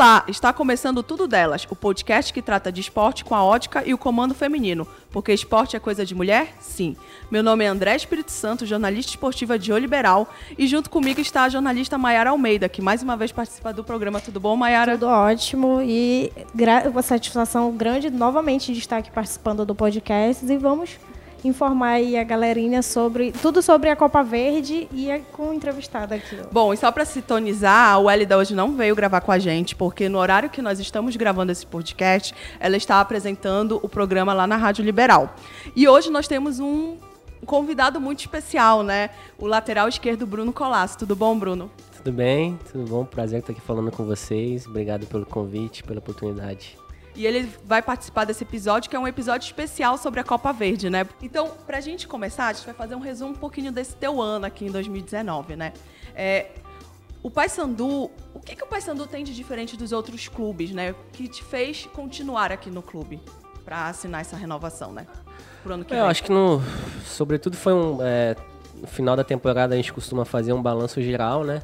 Olá, está começando Tudo Delas, o podcast que trata de esporte com a ótica e o comando feminino. Porque esporte é coisa de mulher? Sim. Meu nome é André Espírito Santo, jornalista esportiva de O Liberal, e junto comigo está a jornalista Maiara Almeida, que mais uma vez participa do programa. Tudo bom, Maiara? Tudo ótimo e uma satisfação grande novamente de estar aqui participando do podcast e vamos informar aí a galerinha sobre tudo sobre a Copa Verde e é com o entrevistado aqui. Ó. Bom, e só para sintonizar, a Elida hoje não veio gravar com a gente, porque no horário que nós estamos gravando esse podcast, ela está apresentando o programa lá na Rádio Liberal. E hoje nós temos um convidado muito especial, né? O lateral esquerdo Bruno Colasso. Tudo bom, Bruno? Tudo bem, tudo bom. Prazer estar aqui falando com vocês. Obrigado pelo convite, pela oportunidade. E ele vai participar desse episódio, que é um episódio especial sobre a Copa Verde, né? Então, pra gente começar, a gente vai fazer um resumo um pouquinho desse teu ano aqui em 2019, né? É, o Paysandu, o que, que o Paysandu tem de diferente dos outros clubes, né? Que te fez continuar aqui no clube para assinar essa renovação, né? Pro ano que é, vem. Eu acho que no, sobretudo foi um, é, no final da temporada a gente costuma fazer um balanço geral, né?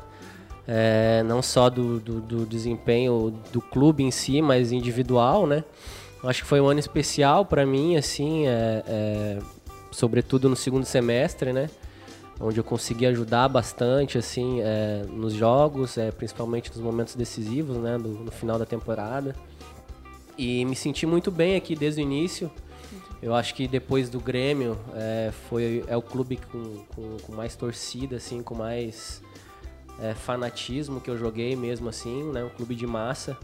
É, não só do, do, do, desempenho do clube em si, mas individual, né? Acho que foi um ano especial para mim, assim, é, é, sobretudo no segundo semestre, né? Onde eu consegui ajudar bastante, assim, é, nos jogos, é, principalmente nos momentos decisivos, né? Do, no final da temporada. E me senti muito bem aqui desde o início. Eu acho que depois do Grêmio é, foi é o clube com, com, com mais torcida, assim, com mais é, fanatismo que eu joguei mesmo assim, né? Um clube de massa.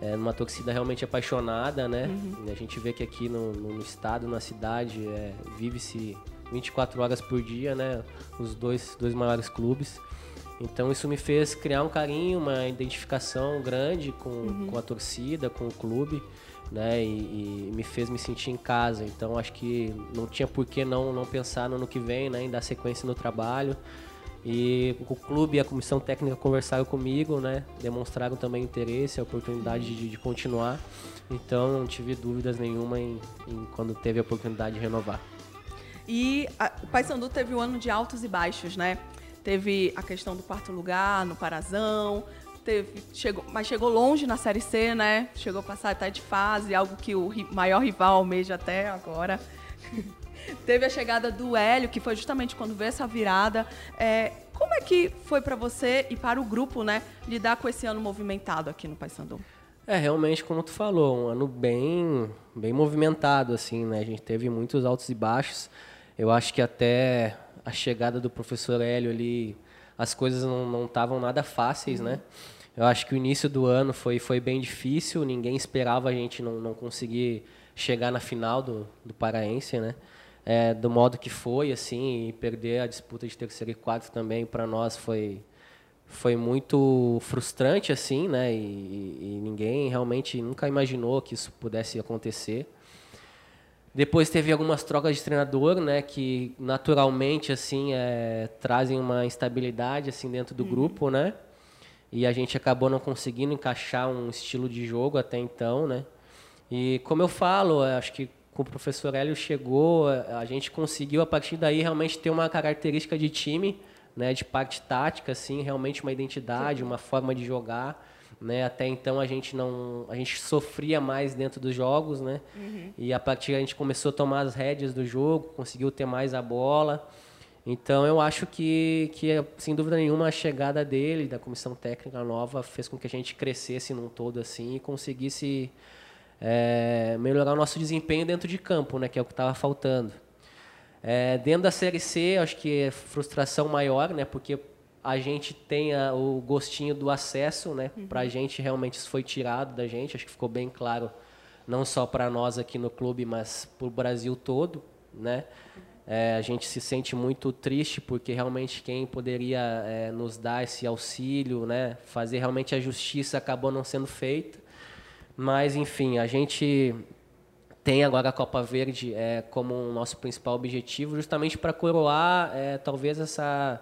É, numa torcida realmente apaixonada, né? Uhum. A gente vê que aqui no, no estado, na cidade, é, vive-se 24 horas por dia, né? Os dois, dois maiores clubes. Então isso me fez criar um carinho, uma identificação grande com, uhum. com a torcida, com o clube, né? E, e, me fez me sentir em casa. Então acho que não tinha por que não, não pensar no ano que vem, né? Em dar sequência no trabalho. E o clube e a comissão técnica conversaram comigo, né? Demonstraram também interesse, a oportunidade de, de continuar. Então não tive dúvidas nenhuma em, em, quando teve a oportunidade de renovar. E a, o Paysandu teve um ano de altos e baixos, né? Teve a questão do quarto lugar no Parazão, teve, chegou, mas chegou longe na Série C, né? Chegou a passar até de fase, algo que o ri, maior rival almeja até agora. Teve a chegada do Hélio, que foi justamente quando veio essa virada. É, como é que foi para você e para o grupo, né, lidar com esse ano movimentado aqui no Paysandu? É, realmente, como tu falou, um ano bem, bem movimentado, assim, né? A gente teve muitos altos e baixos. Eu acho que até a chegada do professor Hélio ali, as coisas não estavam nada fáceis, né? Eu acho que o início do ano foi, foi bem difícil, ninguém esperava a gente não, não conseguir chegar na final do, do Paraense, né? É, do modo que foi, assim, e perder a disputa de terceiro e quarto também para nós foi foi muito frustrante, assim, né? E, e, ninguém realmente nunca imaginou que isso pudesse acontecer. Depois teve algumas trocas de treinador, né? Que naturalmente, assim, é, trazem uma instabilidade, assim, dentro do uhum. grupo, né? E a gente acabou não conseguindo encaixar um estilo de jogo até então, né? E como eu falo, acho que com o professor Hélio chegou, a gente conseguiu a partir daí realmente ter uma característica de time, né, de parte tática, assim, realmente uma identidade, uma forma de jogar. Né? Até então a gente não, a gente sofria mais dentro dos jogos, né? Uhum. E a partir a gente começou a tomar as rédeas do jogo, conseguiu ter mais a bola. Então eu acho que, que sem dúvida nenhuma a chegada dele, da comissão técnica nova, fez com que a gente crescesse num todo assim e conseguisse é, melhorar o nosso desempenho dentro de campo, né, que é o que estava faltando. É, dentro da Série C, acho que é frustração maior, né, porque a gente tem a, o gostinho do acesso, né, uhum. para a gente realmente isso foi tirado da gente, acho que ficou bem claro, não só para nós aqui no clube, mas para o Brasil todo, né. É, a gente se sente muito triste porque realmente quem poderia é, nos dar esse auxílio, né, fazer realmente a justiça acabou não sendo feita. Mas, enfim, a gente tem agora a Copa Verde é, como o nosso principal objetivo, justamente para coroar é, talvez essa,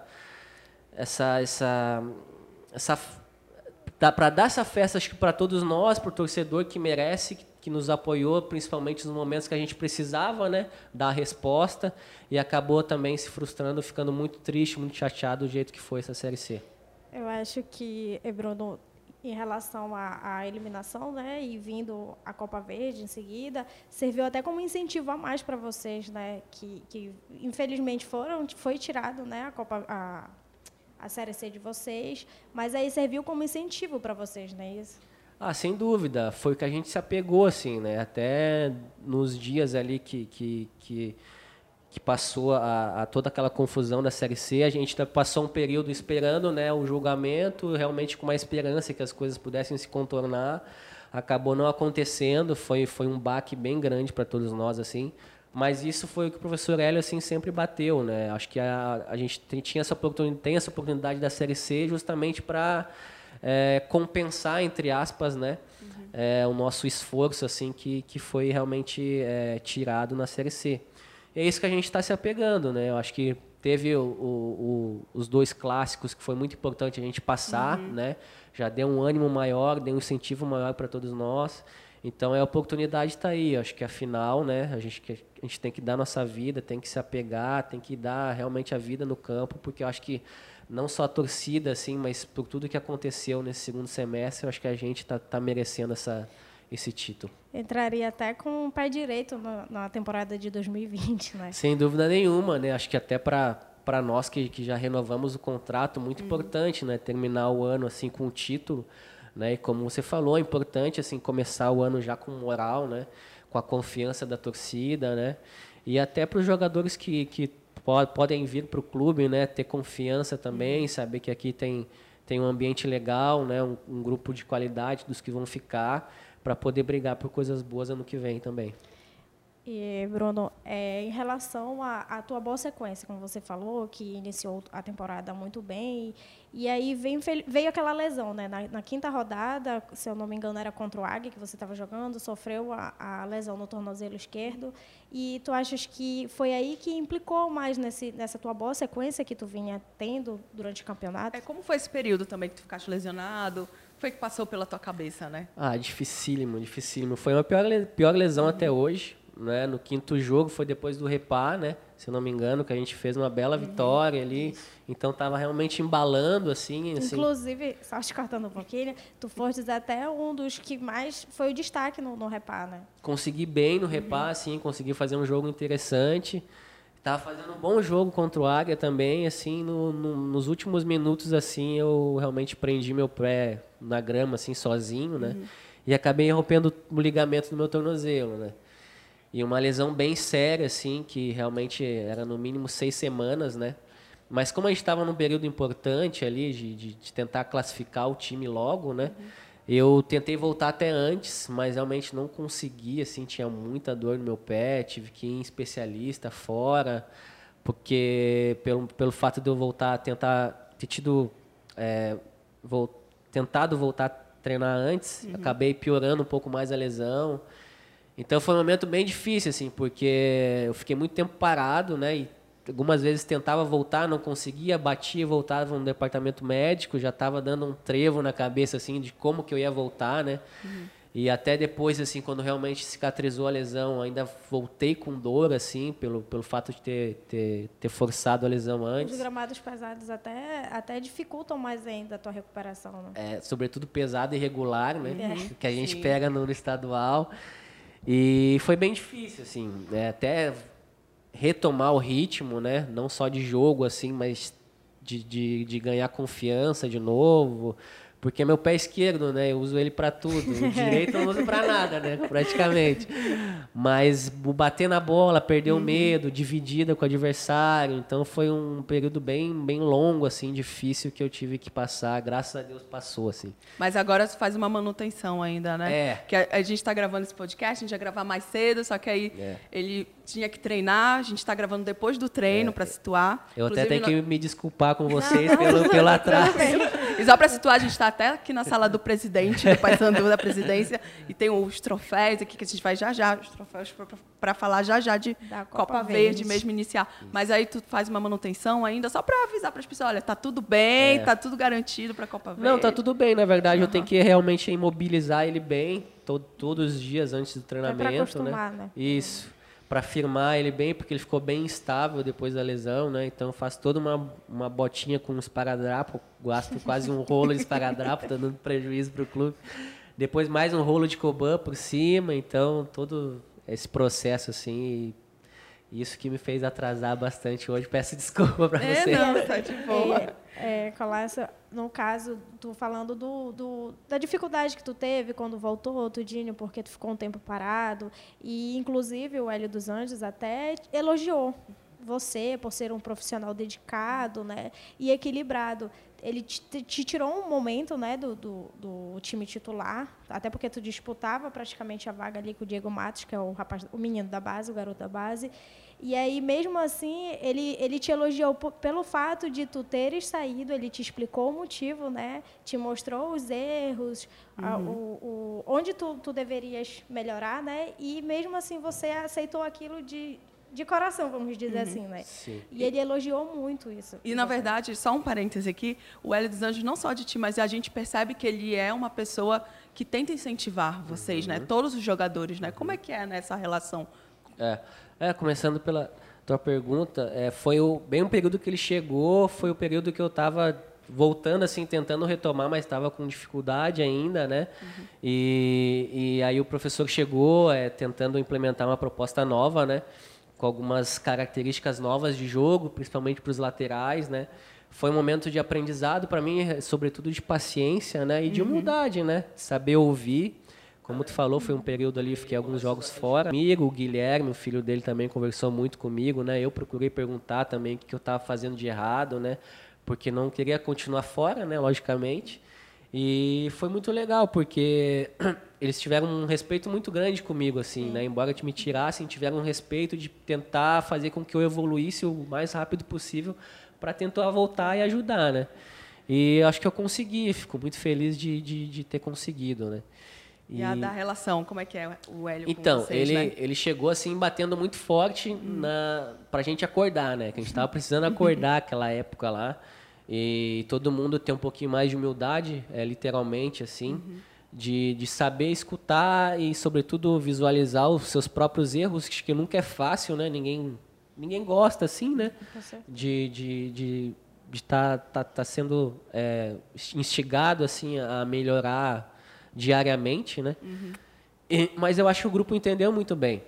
essa, essa, essa para dar essa festa acho que para todos nós, para o torcedor que merece, que, que nos apoiou, principalmente nos momentos que a gente precisava, né, dar a resposta e acabou também se frustrando, ficando muito triste, muito chateado do jeito que foi essa série C. Eu acho que, Bruno, em relação à, à, eliminação, né, e vindo a Copa Verde em seguida, serviu até como incentivo a mais para vocês, né, que, que infelizmente foram foi tirado, né, a Copa a, a série C de vocês, mas aí serviu como incentivo para vocês, não é isso? Ah, sem dúvida, foi que a gente se apegou assim, né, até nos dias ali que que, que que passou a, a, toda aquela confusão da Série C. A gente passou um período esperando né, o julgamento, realmente com uma esperança que as coisas pudessem se contornar. Acabou não acontecendo, foi, foi um baque bem grande para todos nós. assim. Mas isso foi o que o professor Hélio assim, sempre bateu. Né? Acho que a, a gente tem, tinha essa oportunidade, tem essa oportunidade da Série C justamente para é, compensar, entre aspas, né, uhum. é, o nosso esforço assim que, que foi realmente é, tirado na Série C. E é isso que a gente está se apegando, né? Eu acho que teve o, o, o, os dois clássicos que foi muito importante a gente passar, uhum. né? Já deu um ânimo maior, deu um incentivo maior para todos nós. Então é a oportunidade está aí. Acho que afinal, né? A gente, a gente tem que dar nossa vida, tem que se apegar, tem que dar realmente a vida no campo, porque eu acho que não só a torcida, assim, mas por tudo que aconteceu nesse segundo semestre, eu acho que a gente está tá merecendo essa esse título. Entraria até com o pé direito na, na temporada de 2020, né? Sem dúvida nenhuma, né? Acho que até para para nós que, que já renovamos o contrato, muito uhum. importante, né? Terminar o ano assim com o título, né? E como você falou, é importante assim começar o ano já com moral, né? Com a confiança da torcida, né? E até para os jogadores que, que podem vir para o clube, né? Ter confiança também, uhum. saber que aqui tem tem um ambiente legal, né? Um, um grupo de qualidade dos que vão ficar para poder brigar por coisas boas ano que vem também. E, Bruno, é, em relação à tua boa sequência, como você falou, que iniciou a temporada muito bem, e aí veio, veio aquela lesão, né? Na, na, quinta rodada, se eu não me engano, era contra o Águia que você estava jogando, sofreu a, a, lesão no tornozelo esquerdo, e tu achas que foi aí que implicou mais nesse, nessa tua boa sequência que tu vinha tendo durante o campeonato? É, como foi esse período também que tu ficaste lesionado? Foi que passou pela tua cabeça, né? Ah, dificílimo, dificílimo. Foi uma pior, pior lesão uhum. até hoje. Né? No quinto jogo foi depois do repar, né? Se eu não me engano, que a gente fez uma bela uhum. vitória ali. Então tava realmente embalando, assim. assim. Inclusive, só te cortando um pouquinho, tu foste até um dos que mais foi o destaque no, no repar, né? Consegui bem no repar, uhum. assim, consegui fazer um jogo interessante. Tava fazendo um bom jogo contra o Águia também, assim, no, no, nos últimos minutos, assim, eu realmente prendi meu pé na grama, assim, sozinho, né? Uhum. E acabei rompendo o ligamento do meu tornozelo, né? E uma lesão bem séria, assim, que realmente era no mínimo seis semanas, né? Mas como a gente estava num período importante ali de, de, de, tentar classificar o time logo, né? Uhum. Eu tentei voltar até antes, mas realmente não consegui, assim, tinha muita dor no meu pé, tive que ir em especialista fora, porque pelo, pelo fato de eu voltar a tentar, ter tido, é, vou, tentado voltar a treinar antes, uhum. acabei piorando um pouco mais a lesão. Então foi um momento bem difícil, assim, porque eu fiquei muito tempo parado, né, e algumas vezes tentava voltar, não conseguia, batia e voltava no departamento médico, já estava dando um trevo na cabeça assim de como que eu ia voltar, né? Uhum. E até depois, assim, quando realmente cicatrizou a lesão, ainda voltei com dor, assim, pelo, pelo fato de ter, ter, ter forçado a lesão antes. Os gramados pesados até, até dificultam mais ainda a tua recuperação, né? É, sobretudo pesado e regular, né? Uhum. Que a gente Sim. pega no, no estadual. E foi bem difícil, assim, né? até retomar o ritmo, né? Não só de jogo, assim, mas de, de, de ganhar confiança de novo. Porque é meu pé esquerdo, né? Eu uso ele para tudo. O direito eu não uso para nada, né? Praticamente. Mas bater na bola, perder uhum. o medo, dividida com o adversário. Então foi um período bem, bem longo, assim, difícil que eu tive que passar. Graças a Deus passou, assim. Mas agora você faz uma manutenção ainda, né? É. Que a, a gente está gravando esse podcast, a gente ia gravar mais cedo, só que aí é. ele tinha que treinar. A gente está gravando depois do treino é. para situar. Eu Inclusive, até tenho que me desculpar com vocês não, pelo, pelo atraso. E só para situar, a gente está até aqui na sala do presidente, do Paysandu da presidência, e tem os troféus aqui que a gente vai já já, os troféus para falar já já de Da Copa, Copa Verde. Verde. mesmo iniciar. Mas aí tu faz uma manutenção ainda, só para avisar para as pessoas, olha, tá tudo bem, tá tudo garantido para a Copa Verde. Não, tá tudo bem, na verdade. Eu tenho que realmente imobilizar ele bem to- todos os dias antes do treinamento, acostumar, né? Isso. Pra firmar ele bem, porque ele ficou bem instável depois da lesão, né? Então eu faço toda uma, uma botinha com um esparadrapo, gasto quase um rolo de esparadrapo, tá dando prejuízo pro clube. Depois mais um rolo de coban por cima, então todo esse processo assim, e isso que me fez atrasar bastante hoje. Peço desculpa pra É, você. não, tá de boa. É, Colácio, no caso, tu falando do, do- da dificuldade que tu teve quando voltou, Tudinho, porque tu ficou um tempo parado. E, inclusive, o Hélio dos Anjos até elogiou você por ser um profissional dedicado né, e equilibrado. Ele te, te tirou um momento né, do, do, do time titular, até porque tu disputava praticamente a vaga ali com o Diego Matos, que é o, rapaz, o menino da base, o garoto da base. E aí, mesmo assim, ele, ele te elogiou pelo fato de tu teres saído, ele te explicou o motivo, né? Te mostrou os erros, a- o, o- onde tu, tu deverias melhorar, né? E mesmo assim você aceitou aquilo de, de coração, vamos dizer assim, né? Sim. E ele elogiou muito isso. E, na verdade, só um parêntese aqui, o Hélio dos Anjos não só de ti, mas a gente percebe que ele é uma pessoa que tenta incentivar vocês, né? Todos os jogadores, né? Como é que é nessa relação? É, é, começando pela tua pergunta, é, foi o, bem um período que ele chegou, foi o período que eu estava voltando, assim, tentando retomar, mas estava com dificuldade ainda, né? E, e aí o professor chegou é, tentando implementar uma proposta nova, né? Com algumas características novas de jogo, principalmente para os laterais, né? Foi um momento de aprendizado para mim, sobretudo de paciência, né? E de humildade, né? Saber ouvir. Como tu falou, foi um período ali, fiquei alguns jogos fora. Amigo, o Guilherme, o filho dele também conversou muito comigo, né? Eu procurei perguntar também o que eu estava fazendo de errado, né? Porque não queria continuar fora, né? Logicamente. E foi muito legal, porque eles tiveram um respeito muito grande comigo, assim, né? Embora me tirassem, tiveram um respeito de tentar fazer com que eu evoluísse o mais rápido possível para tentar voltar e ajudar, né? E acho que eu consegui, fico muito feliz de, de, de ter conseguido, né? E, a da relação, como é que é o Hélio Então, com vocês, ele, né? ele chegou assim, batendo muito forte na, pra gente acordar, né? Que a gente tava precisando acordar aquela época lá. E todo mundo ter um pouquinho mais de humildade, é, literalmente, assim. De, de saber escutar e, sobretudo, visualizar os seus próprios erros, que nunca é fácil, né? Ninguém, ninguém gosta, assim, né? De de de de estar tá, tá, tá sendo é, instigado assim a melhorar diariamente, né? E- mas eu acho que o grupo entendeu muito bem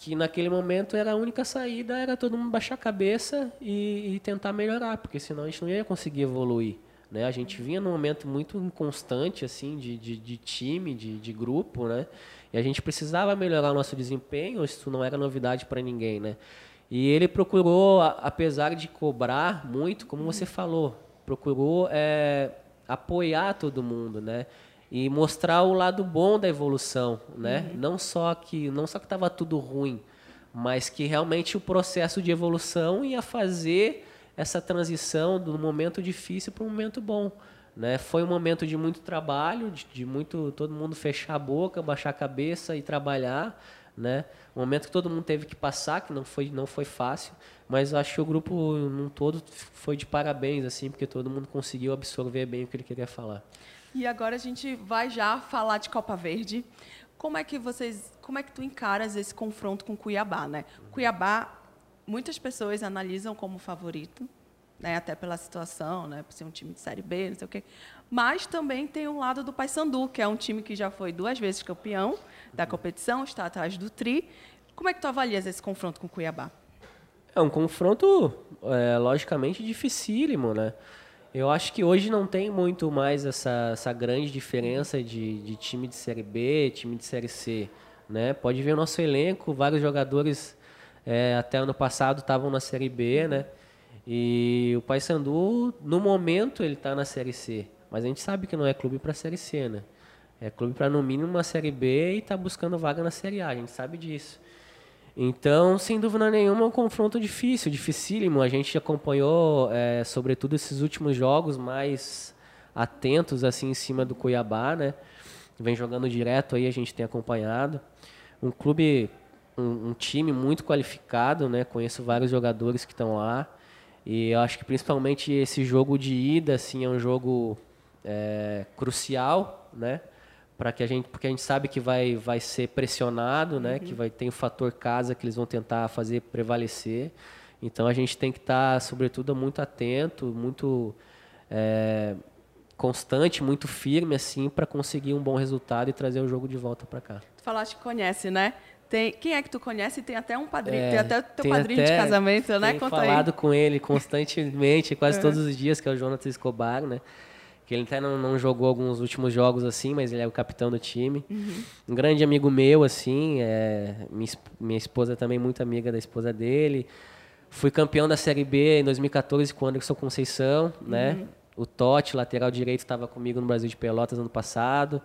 que naquele momento era a única saída era todo mundo baixar a cabeça e, e tentar melhorar, porque senão a gente não ia conseguir evoluir. Né? A gente vinha num momento muito inconstante assim de, de, de time, de, de grupo, né? E a gente precisava melhorar o nosso desempenho, isso não era novidade para ninguém, né? E ele procurou, apesar de cobrar muito, como você falou, procurou é, apoiar todo mundo, né? E mostrar o lado bom da evolução, né? Não só que não só que estava tudo ruim, mas que realmente o processo de evolução ia fazer essa transição do momento difícil para um momento bom. Né? Foi um momento de muito trabalho, de, de muito todo mundo fechar a boca, baixar a cabeça e trabalhar. Né? Um momento que todo mundo teve que passar, que não foi, não foi fácil, mas acho que o grupo num todo foi de parabéns, assim, porque todo mundo conseguiu absorver bem o que ele queria falar. E agora a gente vai já falar de Copa Verde. Como é que vocês, como é que tu encaras esse confronto com Cuiabá, né? Cuiabá, muitas pessoas analisam como favorito, né? Até pela situação, né? Por ser um time de série B, não sei o quê. Mas também tem um lado do Paysandu, que é um time que já foi duas vezes campeão da competição, está atrás do Tri. Como é que tu avalias esse confronto com Cuiabá? É um confronto, é, logicamente, dificílimo, né? Eu acho que hoje não tem muito mais essa, essa grande diferença de, de time de Série B, time de Série C, né? Pode ver o nosso elenco, vários jogadores é, até ano passado estavam na Série B, né? E o Paysandu, no momento, ele está na Série C. Mas a gente sabe que não é clube para Série C, né? É clube para, no mínimo, uma Série B e está buscando vaga na Série A, a gente sabe disso. Então, sem dúvida nenhuma, é um confronto difícil, dificílimo. A gente acompanhou, é, sobretudo, esses últimos jogos mais atentos assim em cima do Cuiabá, né? Vem jogando direto aí, a gente tem acompanhado. Um clube, um, um time muito qualificado, né? Conheço vários jogadores que estão lá. E eu acho que principalmente esse jogo de ida, assim, é um jogo é, crucial, né? Para que a gente, porque a gente sabe que vai, vai ser pressionado, né? Que vai ter o fator casa que eles vão tentar fazer prevalecer. Então a gente tem que estar, tá, sobretudo, muito atento, muito é, constante, muito firme, assim, para conseguir um bom resultado e trazer o jogo de volta para cá. Tu falaste que conhece, né? Tem, quem é que tu conhece? Tem até um padrinho, é, tem até teu padrinho até, de casamento, né? Tenho Conta falado aí. com ele constantemente, quase uhum. todos os dias, que é o Jonathan Escobar, né? Que ele até não, não, jogou alguns últimos jogos assim, mas ele é o capitão do time. Uhum. Um grande amigo meu, assim, é, minha, minha esposa também muito amiga da esposa dele. Fui campeão da Série B em 2014 com o Anderson Conceição, né? Uhum. O Totti, lateral direito, estava comigo no Brasil de Pelotas ano passado.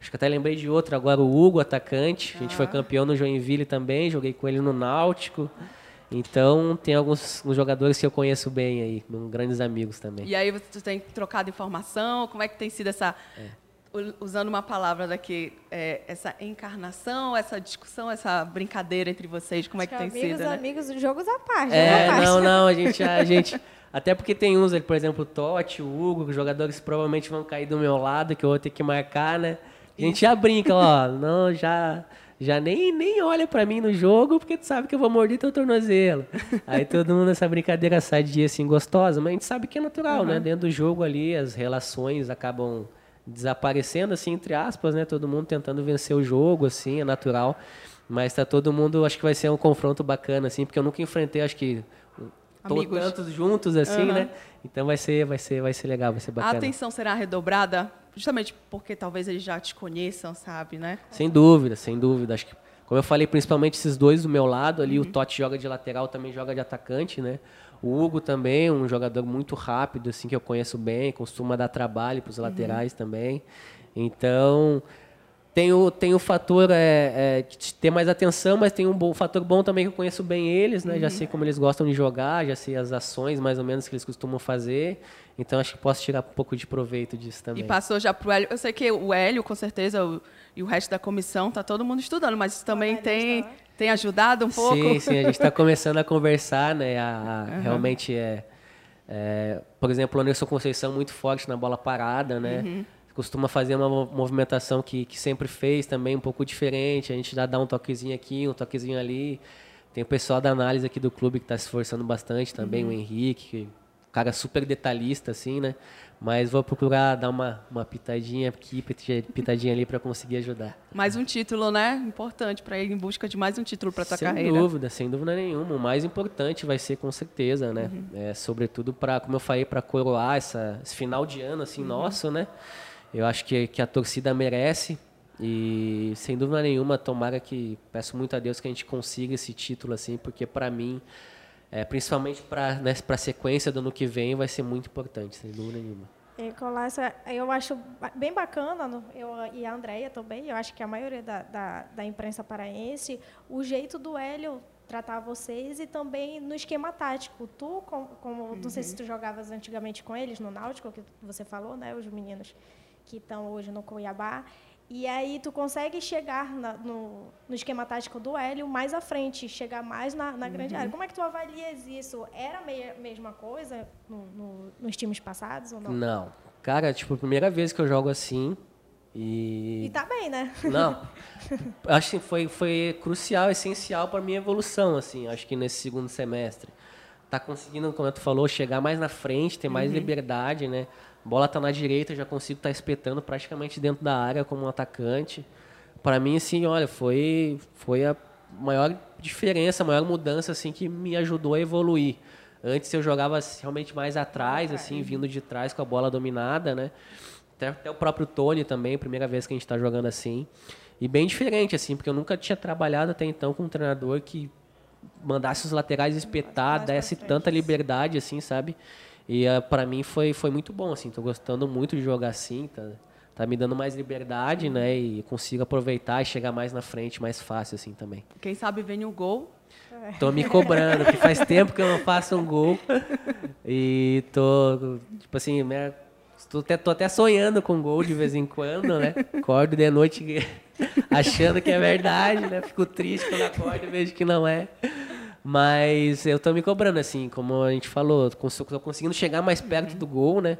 Acho que até lembrei de outro agora, o Hugo, atacante. A gente foi ah. campeão no Joinville também, joguei com ele no Náutico. Então, tem alguns jogadores que eu conheço bem aí, grandes amigos também. E aí você tem trocado informação? Como é que tem sido essa, é. usando uma palavra daqui, é, essa encarnação, essa discussão, essa brincadeira entre vocês? Como é que, que tem amigos, sido? Amigos, né? amigos, jogos à parte. É, parte. não, não, a gente, a gente, até porque tem uns, por exemplo, o Totti, o Hugo, jogadores que provavelmente vão cair do meu lado, que eu vou ter que marcar, né? A gente já brinca, ó, não, já já nem, nem olha para mim no jogo, porque tu sabe que eu vou morder teu tornozelo. Aí todo mundo nessa brincadeira sai de dia assim gostosa, mas a gente sabe que é natural, uhum. né? Dentro do jogo ali, as relações acabam desaparecendo, assim, entre aspas, né? Todo mundo tentando vencer o jogo, assim, é natural. Mas tá todo mundo, acho que vai ser um confronto bacana, assim, porque eu nunca enfrentei, acho que Amigos. tantos juntos, assim, uhum. né? Então vai ser, vai ser, vai ser legal, vai ser bacana. A atenção será redobrada Justamente porque talvez eles já te conheçam, sabe, né? Sem dúvida, sem dúvida. Acho que, como eu falei, principalmente esses dois do meu lado ali, uhum. o Totti joga de lateral, também joga de atacante, né? O Hugo também, um jogador muito rápido, assim, que eu conheço bem, costuma dar trabalho para os uhum. laterais também. Então, tem o, tem o fator é, é, de ter mais atenção, mas tem um bom, fator bom também que eu conheço bem eles, né? Uhum. Já sei como eles gostam de jogar, já sei as ações mais ou menos que eles costumam fazer. Então acho que posso tirar um pouco de proveito disso também. E passou já para o Hélio. Eu sei que o Hélio, com certeza, o, e o resto da comissão, tá todo mundo estudando, mas isso também tem, tem ajudado um pouco? Sim, sim, a gente está começando a conversar, né? A, a uhum. Realmente é, é, Por exemplo, o Anderson Conceição muito forte na bola parada, né? Uhum costuma fazer uma movimentação que, que sempre fez também, um pouco diferente. A gente já dá um toquezinho aqui, um toquezinho ali. Tem o pessoal da análise aqui do clube que está se esforçando bastante também, uhum. o Henrique, cara super detalhista, assim, né? Mas vou procurar dar uma, uma pitadinha aqui, pitadinha ali para conseguir ajudar. Mais um título, né? Importante para ir em busca de mais um título para tua sem carreira. Sem dúvida, sem dúvida nenhuma. O mais importante vai ser com certeza, né? Uhum. É, sobretudo para, como eu falei, para coroar essa, esse final de ano assim uhum. nosso, né? Eu acho que, que a torcida merece e sem dúvida nenhuma, tomara que peço muito a Deus que a gente consiga esse título assim, porque para mim, é, principalmente para né, a sequência do ano que vem, vai ser muito importante, sem dúvida nenhuma. E, Colácio, eu acho bem bacana, eu e a Andrea também, eu acho que a maioria da, da, da imprensa paraense, o jeito do Hélio tratar vocês e também no esquema tático. Tu, como, como uhum. não sei se uhum. tu jogavas antigamente com eles no Náutico, que você falou, né, os meninos que estão hoje no Cuiabá. E aí tu consegue chegar na, no, no, esquema tático do Hélio mais à frente, chegar mais na, na grande uhum. área. Como é que tu avalias isso? Era a mesma coisa no, no, nos times passados ou não? Não. Cara, tipo, primeira vez que eu jogo assim. E, e tá bem, né? Não. acho que foi, foi crucial, essencial para minha evolução, assim, acho que nesse segundo semestre. Tá conseguindo, como tu falou, chegar mais na frente, ter mais uhum. liberdade, né? Bola está na direita, já consigo estar tá espetando praticamente dentro da área como um atacante. Para mim, assim, olha, foi, foi a maior diferença, a maior mudança assim que me ajudou a evoluir. Antes eu jogava realmente mais atrás, assim, vindo de trás com a bola dominada, né? Até, até o próprio Tony também, primeira vez que a gente está jogando assim. E bem diferente, assim, porque eu nunca tinha trabalhado até então com um treinador que mandasse os laterais espetar, desse tanta liberdade, assim, sabe? E uh, ah, para mim foi, foi muito bom, assim. Tô gostando muito de jogar assim, tá, tá me dando mais liberdade, né? E consigo aproveitar e chegar mais na frente, mais fácil, assim, também. Quem sabe vem o gol. Tô me cobrando, porque faz tempo que eu não faço um gol. E tô, tipo assim, minha, tô, até, tô até sonhando com gol de vez em quando, né? Acordo de noite achando que é verdade, né? Fico triste quando acordo e vejo que não é. Mas eu tô me cobrando, assim, como a gente falou, tô conseguindo chegar mais perto do gol, né?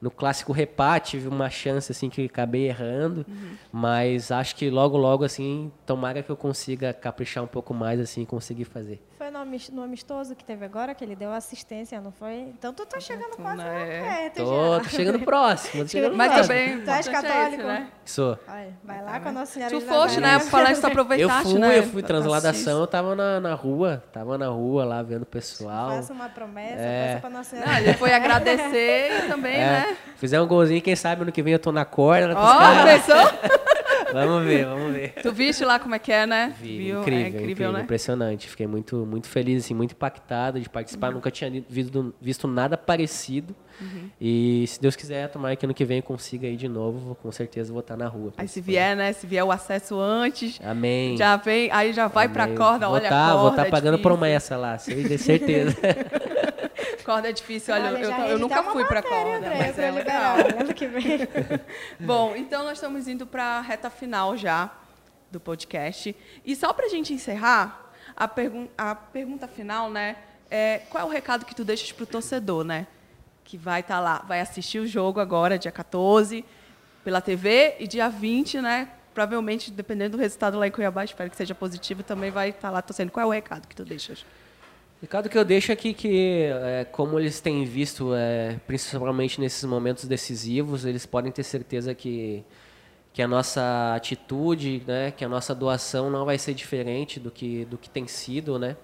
No clássico repate, tive uma chance assim que acabei errando, uhum. mas acho que logo logo assim, tomara que eu consiga caprichar um pouco mais assim, e conseguir fazer. Foi no amistoso que teve agora que ele deu assistência, não foi? Então tu tá chegando quase é. perto tô, tô chegando próximo, tô chegando Mas próximo. também, tu és católico, esse, né? Sou. vai lá com a Nossa Senhora Tu foste, né? Falar isso, tu aproveitaste, eu fui, né? Eu fui, transladação, eu tava na, na rua, tava na rua lá vendo o pessoal. Faça uma promessa, é. peça pra Nossa Senhora. Não, ele foi agradecer e também, é. né? Fizer um golzinho, quem sabe ano que vem eu tô na corda. Ó, oh, pensou? vamos ver, vamos ver. Tu viste lá como é que é, né? Vi, Viu? Incrível, é incrível, incrível, né? impressionante. Fiquei muito, muito feliz, assim, muito impactado de participar. Uhum. Nunca tinha visto, visto nada parecido. Uhum. E se Deus quiser, tomara que ano que vem eu consiga ir de novo, com certeza vou estar na rua. Aí se vier, né? Se vier o acesso antes. Amém. Já vem, aí já vai Amém. pra corda, vou olha tá, a corda. Vou estar tá pagando promessa lá, certeza. corda é difícil, olha, olha eu, eu, eu nunca fui para corda, André, mas é legal. Que vem. Bom, então nós estamos indo para a reta final já do podcast. E só para a gente encerrar, a, pergun a pergunta final, né? É, qual é o recado que tu deixas para o torcedor, né? Que vai estar tá lá, vai assistir o jogo agora, dia 14, pela TV, e dia 20, né? Provavelmente, dependendo do resultado lá em Cuiabá, espero que seja positivo, também vai estar tá lá torcendo. Qual é o recado que tu deixas? Recado que eu deixo aqui que, é, como eles têm visto, é, principalmente nesses momentos decisivos, eles podem ter certeza que, que a nossa atitude, né, que a nossa doação não vai ser diferente do que, do que tem sido, né?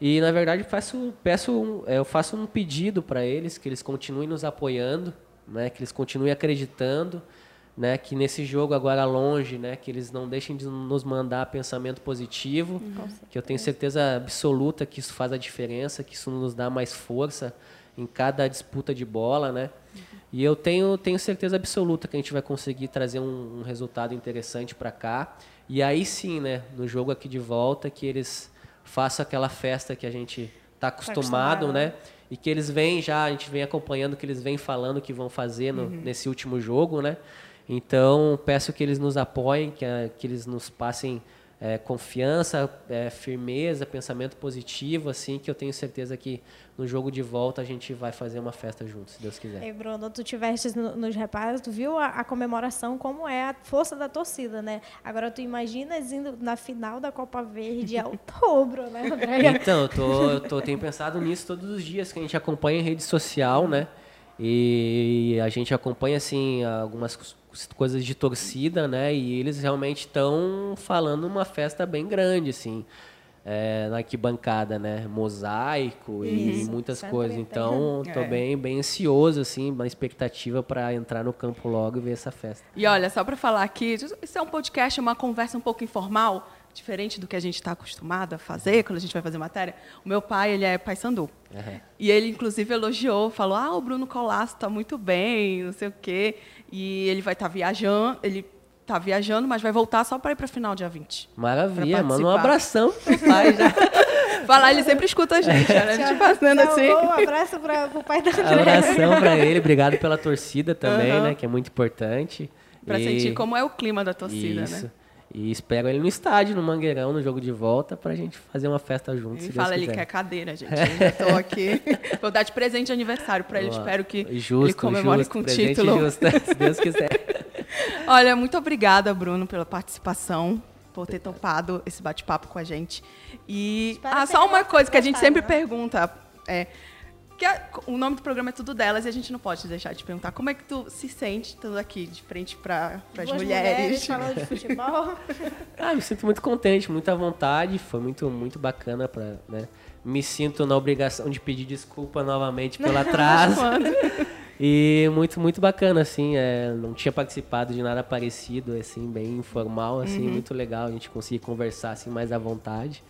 E na verdade faço, peço, um, é, eu faço um pedido para eles que eles continuem nos apoiando, né, que eles continuem acreditando, né, que nesse jogo agora longe, né, que eles não deixem de nos mandar pensamento positivo, uhum. que eu tenho certeza absoluta que isso faz a diferença, que isso nos dá mais força em cada disputa de bola, né? Uhum. E eu tenho, tenho certeza absoluta que a gente vai conseguir trazer um, um resultado interessante para cá. E aí sim, né, no jogo aqui de volta, que eles façam aquela festa que a gente está acostumado, tá acostumado, né? E que eles vêm já, a gente vem acompanhando que eles vêm falando que vão fazer no, uhum. nesse último jogo, né? Então, peço que eles nos apoiem, que, que eles nos passem é, confiança, é, firmeza, pensamento positivo, assim, que eu tenho certeza que no jogo de volta a gente vai fazer uma festa juntos, se Deus quiser. E Bruno, tu tiveste no, nos reparos, tu viu a, a, comemoração, como é a força da torcida, né? Agora tu imaginas indo na final da Copa Verde em outubro, né, André? Então, eu, tô, eu tô, tenho pensado nisso todos os dias que a gente acompanha em rede social, né? E a gente acompanha, assim, algumas coisas de torcida, né? E eles realmente estão falando uma festa bem grande, assim, é, na arquibancada, né? Mosaico Isso, e muitas coisas. Então, tô é. bem, bem ansioso, assim, uma expectativa para entrar no campo logo e ver essa festa. E olha, só para falar aqui, isso é um podcast, uma conversa um pouco informal diferente do que a gente está acostumado a fazer quando a gente vai fazer matéria. O meu pai, ele é paysandu. Uhum. E ele, inclusive, elogiou, falou, ah, o Bruno Colasso está muito bem, não sei o quê. E ele vai estar tá viajando, ele está viajando, mas vai voltar só para ir para o final, dia 20. Maravilha, manda um abração pro pai já. Falar, ele sempre escuta a gente, né? A gente fazendo assim. Um abraço para o pai da André. Abração para ele, obrigado pela torcida também, uhum. né? Que é muito importante. Para e... sentir como é o clima da torcida, Isso. né? E espero ele no estádio, no Mangueirão, no jogo de volta, pra gente fazer uma festa juntos. E fala, ele quer cadeira, gente. Eu tô aqui. Vou dar de presente de aniversário pra ele. Boa. Espero que justo, ele comemore justo, com o título. Justo, se Deus quiser. Olha, muito obrigada, Bruno, pela participação, por ter topado esse bate-papo com a gente. E ah, só uma coisa que a gente sempre né? pergunta. É, que a, o nome do programa é tudo delas e a gente não pode deixar de perguntar como é que tu se sente estando aqui de frente para as mulheres. mulheres falando de futebol. ah, me sinto muito contente, muita vontade, foi muito muito bacana para, né? Me sinto na obrigação de pedir desculpa novamente pelo atraso. e muito muito bacana assim, é, não tinha participado de nada parecido assim, bem informal assim, uhum. muito legal a gente conseguir conversar assim mais à vontade.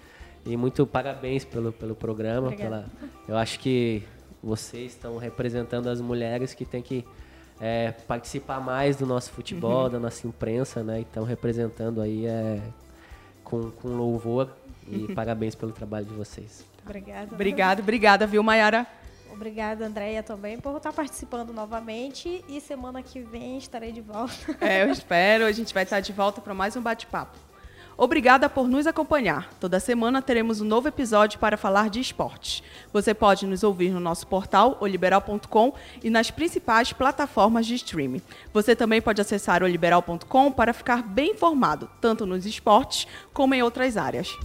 E muito parabéns pelo, pelo programa. Pela, eu acho que vocês estão representando as mulheres que têm que é, participar mais do nosso futebol, uhum. da nossa imprensa, né? Então representando aí é, com, com louvor e parabéns pelo trabalho de vocês. Obrigada. Obrigada, obrigada, viu, Mayara? Obrigada, Andréia, também, por estar participando novamente. E semana que vem estarei de volta. É, eu espero. A gente vai estar de volta para mais um bate-papo. Obrigada por nos acompanhar. Toda semana teremos um novo episódio para falar de esportes. Você pode nos ouvir no nosso portal oliberal.com e nas principais plataformas de streaming. Você também pode acessar oliberal.com para ficar bem informado, tanto nos esportes como em outras áreas.